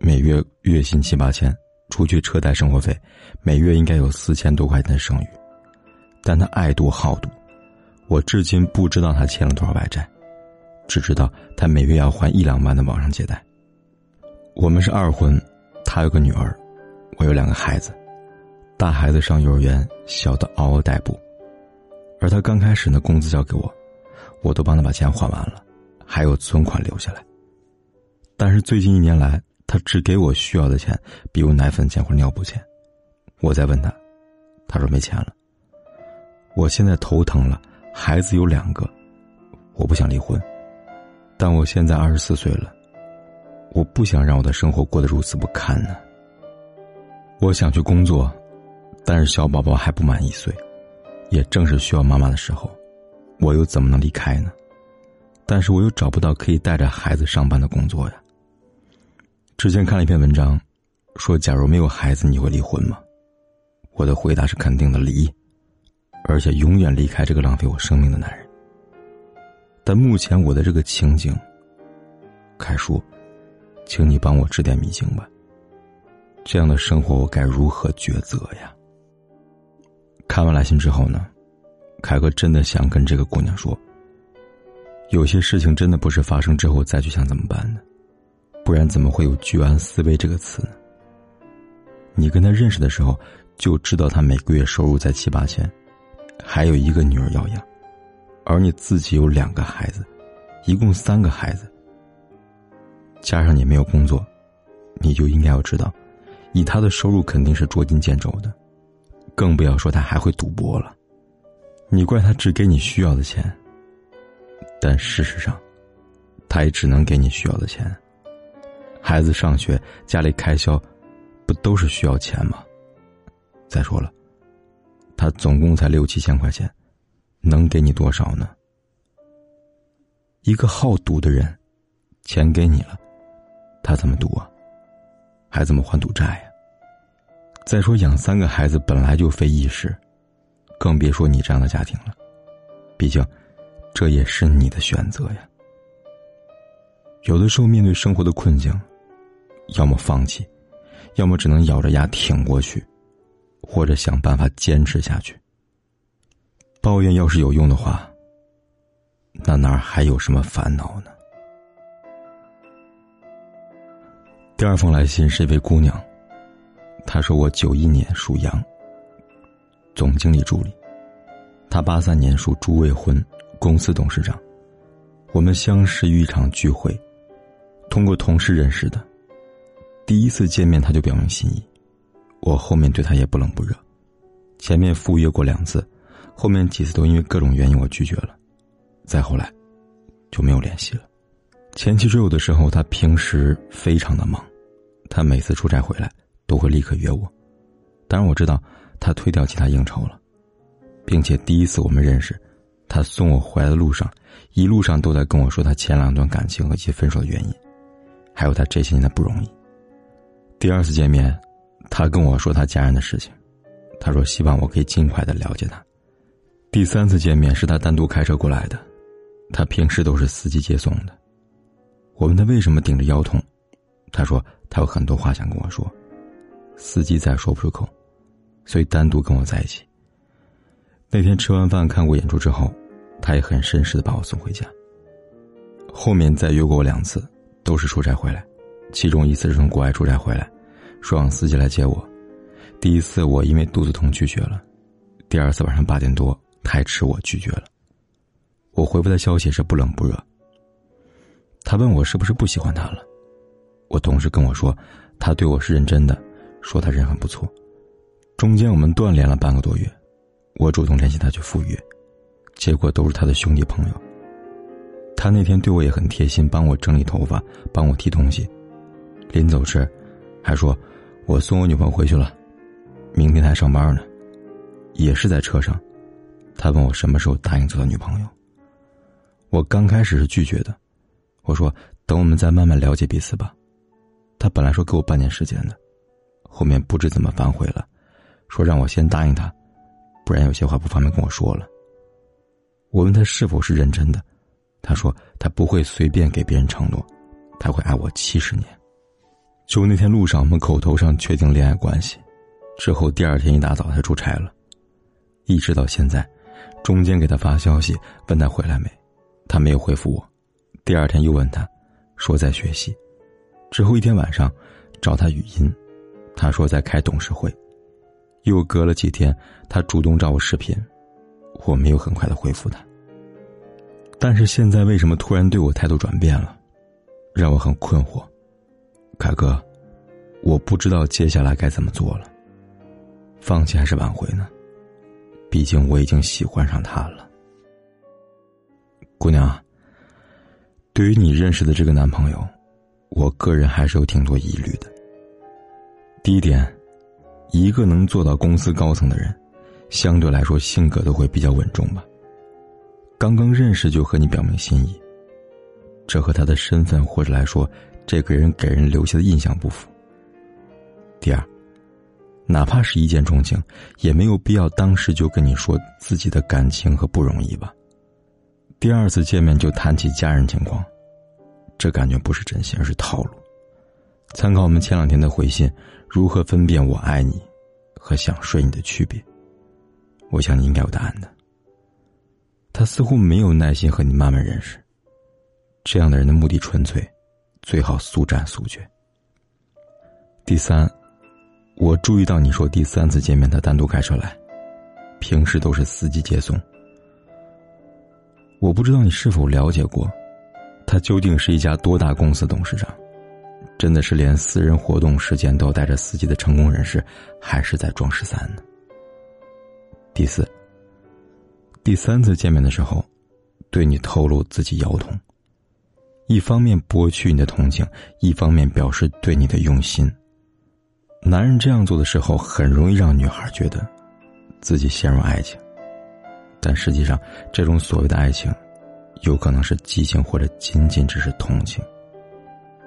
每月月薪七八千，除去车贷生活费，每月应该有四千多块钱的剩余。但他爱赌好赌，我至今不知道他欠了多少外债，只知道他每月要还一两万的网上借贷。我们是二婚，他有个女儿，我有两个孩子，大孩子上幼儿园，小的嗷嗷待哺。而他刚开始呢，工资交给我，我都帮他把钱还完了，还有存款留下来。但是最近一年来，他只给我需要的钱，比如奶粉钱或尿布钱。我再问他，他说没钱了。我现在头疼了，孩子有两个，我不想离婚，但我现在二十四岁了，我不想让我的生活过得如此不堪呢。我想去工作，但是小宝宝还不满一岁，也正是需要妈妈的时候，我又怎么能离开呢？但是我又找不到可以带着孩子上班的工作呀。之前看了一篇文章，说假如没有孩子，你会离婚吗？我的回答是肯定的，离。而且永远离开这个浪费我生命的男人。但目前我的这个情景，凯叔，请你帮我指点迷津吧。这样的生活我该如何抉择呀？看完来信之后呢，凯哥真的想跟这个姑娘说：有些事情真的不是发生之后再去想怎么办呢？不然怎么会有“居安思危”这个词？你跟他认识的时候就知道他每个月收入在七八千。还有一个女儿要养，而你自己有两个孩子，一共三个孩子。加上你没有工作，你就应该要知道，以他的收入肯定是捉襟见肘的，更不要说他还会赌博了。你怪他只给你需要的钱，但事实上，他也只能给你需要的钱。孩子上学，家里开销，不都是需要钱吗？再说了。他总共才六七千块钱，能给你多少呢？一个好赌的人，钱给你了，他怎么赌啊？还怎么还赌债呀？再说养三个孩子本来就费意识，更别说你这样的家庭了。毕竟，这也是你的选择呀。有的时候面对生活的困境，要么放弃，要么只能咬着牙挺过去。或者想办法坚持下去。抱怨要是有用的话，那哪还有什么烦恼呢？第二封来信是一位姑娘，她说：“我九一年属羊，总经理助理；她八三年属猪未婚，公司董事长。我们相识于一场聚会，通过同事认识的。第一次见面，他就表明心意。”我后面对他也不冷不热，前面赴约过两次，后面几次都因为各种原因我拒绝了，再后来，就没有联系了。前期追我的时候，他平时非常的忙，他每次出差回来都会立刻约我，当然我知道他推掉其他应酬了，并且第一次我们认识，他送我回来的路上，一路上都在跟我说他前两段感情和其分手的原因，还有他这些年的不容易。第二次见面。他跟我说他家人的事情，他说希望我可以尽快的了解他。第三次见面是他单独开车过来的，他平时都是司机接送的。我问他为什么顶着腰痛，他说他有很多话想跟我说，司机再说不出口，所以单独跟我在一起。那天吃完饭看过演出之后，他也很绅士的把我送回家。后面再约过我两次，都是出差回来，其中一次是从国外出差回来。说让司机来接我，第一次我因为肚子痛拒绝了，第二次晚上八点多太迟我拒绝了。我回复的消息是不冷不热。他问我是不是不喜欢他了，我同事跟我说他对我是认真的，说他人很不错。中间我们断联了半个多月，我主动联系他去赴约，结果都是他的兄弟朋友。他那天对我也很贴心，帮我整理头发，帮我提东西，临走时。还说我送我女朋友回去了，明天还上班呢。也是在车上，他问我什么时候答应做他女朋友。我刚开始是拒绝的，我说等我们再慢慢了解彼此吧。他本来说给我半年时间的，后面不知怎么反悔了，说让我先答应他，不然有些话不方便跟我说了。我问他是否是认真的，他说他不会随便给别人承诺，他会爱我七十年。就那天路上，我们口头上确定恋爱关系，之后第二天一大早他出差了。一直到现在，中间给他发消息问他回来没，他没有回复我。第二天又问他，说在学习。之后一天晚上，找他语音，他说在开董事会。又隔了几天，他主动找我视频，我没有很快的回复他。但是现在为什么突然对我态度转变了，让我很困惑。凯哥，我不知道接下来该怎么做了。放弃还是挽回呢？毕竟我已经喜欢上他了，姑娘。对于你认识的这个男朋友，我个人还是有挺多疑虑的。第一点，一个能做到公司高层的人，相对来说性格都会比较稳重吧。刚刚认识就和你表明心意，这和他的身份或者来说，这个人给人留下的印象不符。第二。哪怕是一见钟情，也没有必要当时就跟你说自己的感情和不容易吧。第二次见面就谈起家人情况，这感觉不是真心，而是套路。参考我们前两天的回信，如何分辨我爱你和想睡你的区别？我想你应该有答案的。他似乎没有耐心和你慢慢认识，这样的人的目的纯粹，最好速战速决。第三。我注意到你说第三次见面他单独开车来，平时都是司机接送。我不知道你是否了解过，他究竟是一家多大公司董事长？真的是连私人活动时间都带着司机的成功人士，还是在装十三呢？第四，第三次见面的时候，对你透露自己腰痛，一方面博取你的同情，一方面表示对你的用心。男人这样做的时候，很容易让女孩觉得自己陷入爱情，但实际上，这种所谓的爱情，有可能是激情，或者仅仅只是同情，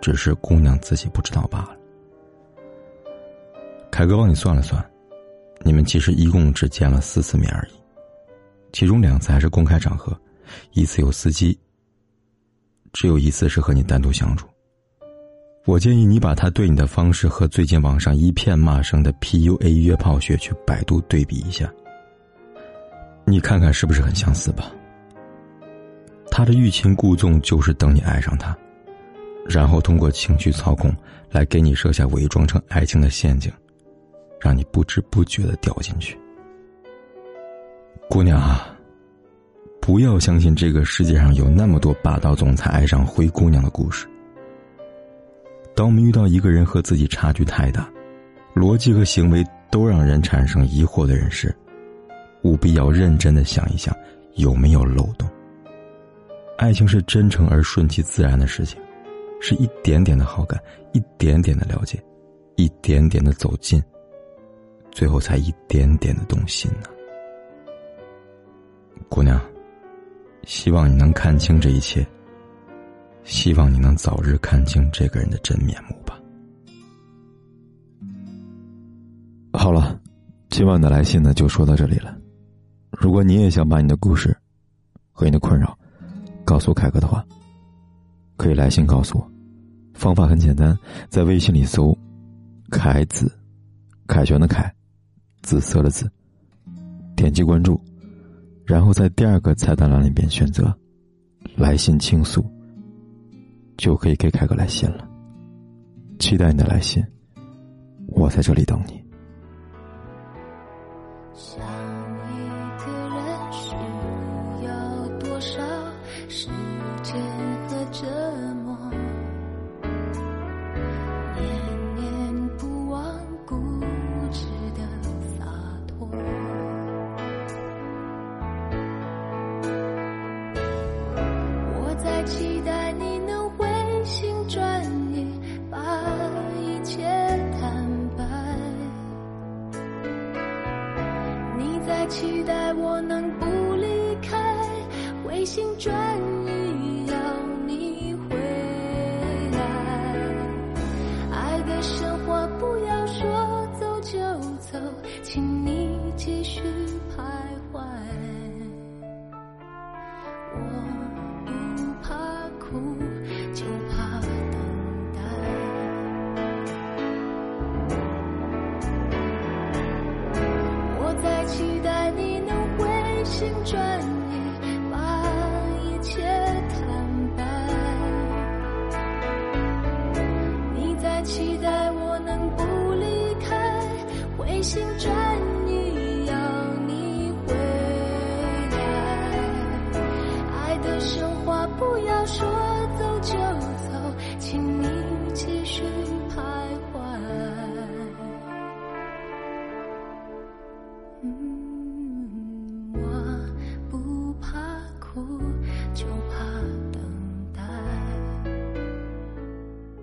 只是姑娘自己不知道罢了。凯哥帮你算了算，你们其实一共只见了四次面而已，其中两次还是公开场合，一次有司机，只有一次是和你单独相处。我建议你把他对你的方式和最近网上一片骂声的 PUA 约炮学去百度对比一下，你看看是不是很相似吧？他的欲擒故纵就是等你爱上他，然后通过情绪操控来给你设下伪装成爱情的陷阱，让你不知不觉的掉进去。姑娘啊，不要相信这个世界上有那么多霸道总裁爱上灰姑娘的故事。当我们遇到一个人和自己差距太大，逻辑和行为都让人产生疑惑的人时，务必要认真的想一想有没有漏洞。爱情是真诚而顺其自然的事情，是一点点的好感，一点点的了解，一点点的走近，最后才一点点的动心呢。姑娘，希望你能看清这一切。希望你能早日看清这个人的真面目吧。好了，今晚的来信呢就说到这里了。如果你也想把你的故事和你的困扰告诉凯哥的话，可以来信告诉我。方法很简单，在微信里搜“凯子”，凯旋的凯，紫色的紫，点击关注，然后在第二个菜单栏里边选择“来信倾诉”。就可以给凯哥来信了，期待你的来信，我在这里等你。在期待我能不离开，回心转意要你回来。爱的神话不要说走就走，请你继续徘徊。我不怕苦，心转意，把一切坦白。你在期待我能不离开，回心转意